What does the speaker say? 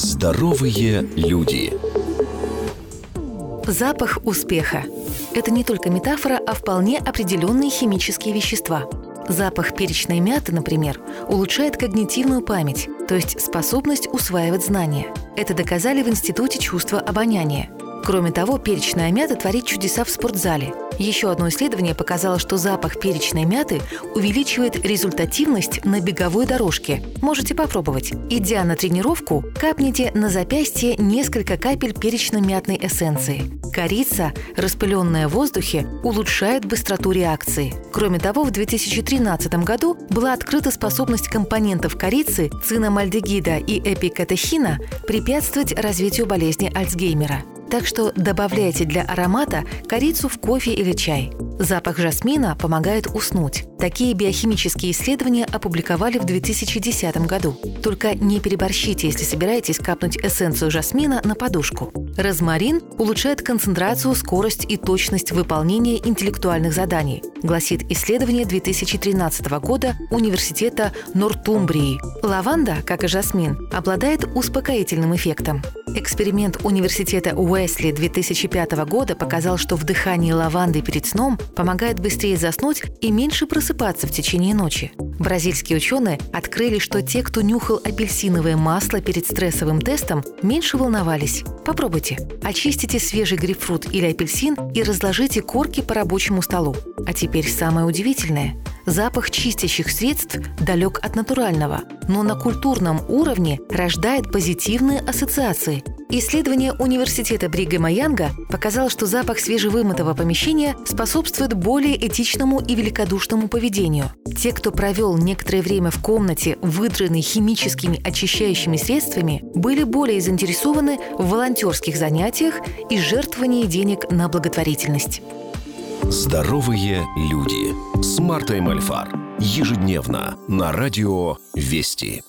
Здоровые люди. Запах успеха. Это не только метафора, а вполне определенные химические вещества. Запах перечной мяты, например, улучшает когнитивную память, то есть способность усваивать знания. Это доказали в Институте чувства обоняния. Кроме того, перечная мята творит чудеса в спортзале. Еще одно исследование показало, что запах перечной мяты увеличивает результативность на беговой дорожке. Можете попробовать. Идя на тренировку, капните на запястье несколько капель перечно-мятной эссенции. Корица, распыленная в воздухе, улучшает быстроту реакции. Кроме того, в 2013 году была открыта способность компонентов корицы, цинамальдегида и эпикатехина препятствовать развитию болезни Альцгеймера. Так что добавляйте для аромата корицу в кофе или чай. Запах жасмина помогает уснуть. Такие биохимические исследования опубликовали в 2010 году. Только не переборщите, если собираетесь капнуть эссенцию жасмина на подушку. Розмарин улучшает концентрацию, скорость и точность выполнения интеллектуальных заданий, гласит исследование 2013 года Университета Нортумбрии. Лаванда, как и жасмин, обладает успокоительным эффектом. Эксперимент Университета Уэсли 2005 года показал, что вдыхание лаванды перед сном помогает быстрее заснуть и меньше просыпаться в течение ночи. Бразильские ученые открыли, что те, кто нюхал апельсиновое масло перед стрессовым тестом, меньше волновались. Попробуйте. Очистите свежий грейпфрут или апельсин и разложите корки по рабочему столу. А теперь самое удивительное. Запах чистящих средств далек от натурального, но на культурном уровне рождает позитивные ассоциации. Исследование университета Бригама Янга показало, что запах свежевымытого помещения способствует более этичному и великодушному поведению. Те, кто провел некоторое время в комнате, выдранной химическими очищающими средствами, были более заинтересованы в волонтерских занятиях и жертвовании денег на благотворительность. Здоровые люди с Мартой Мальфар. Ежедневно на радио «Вести».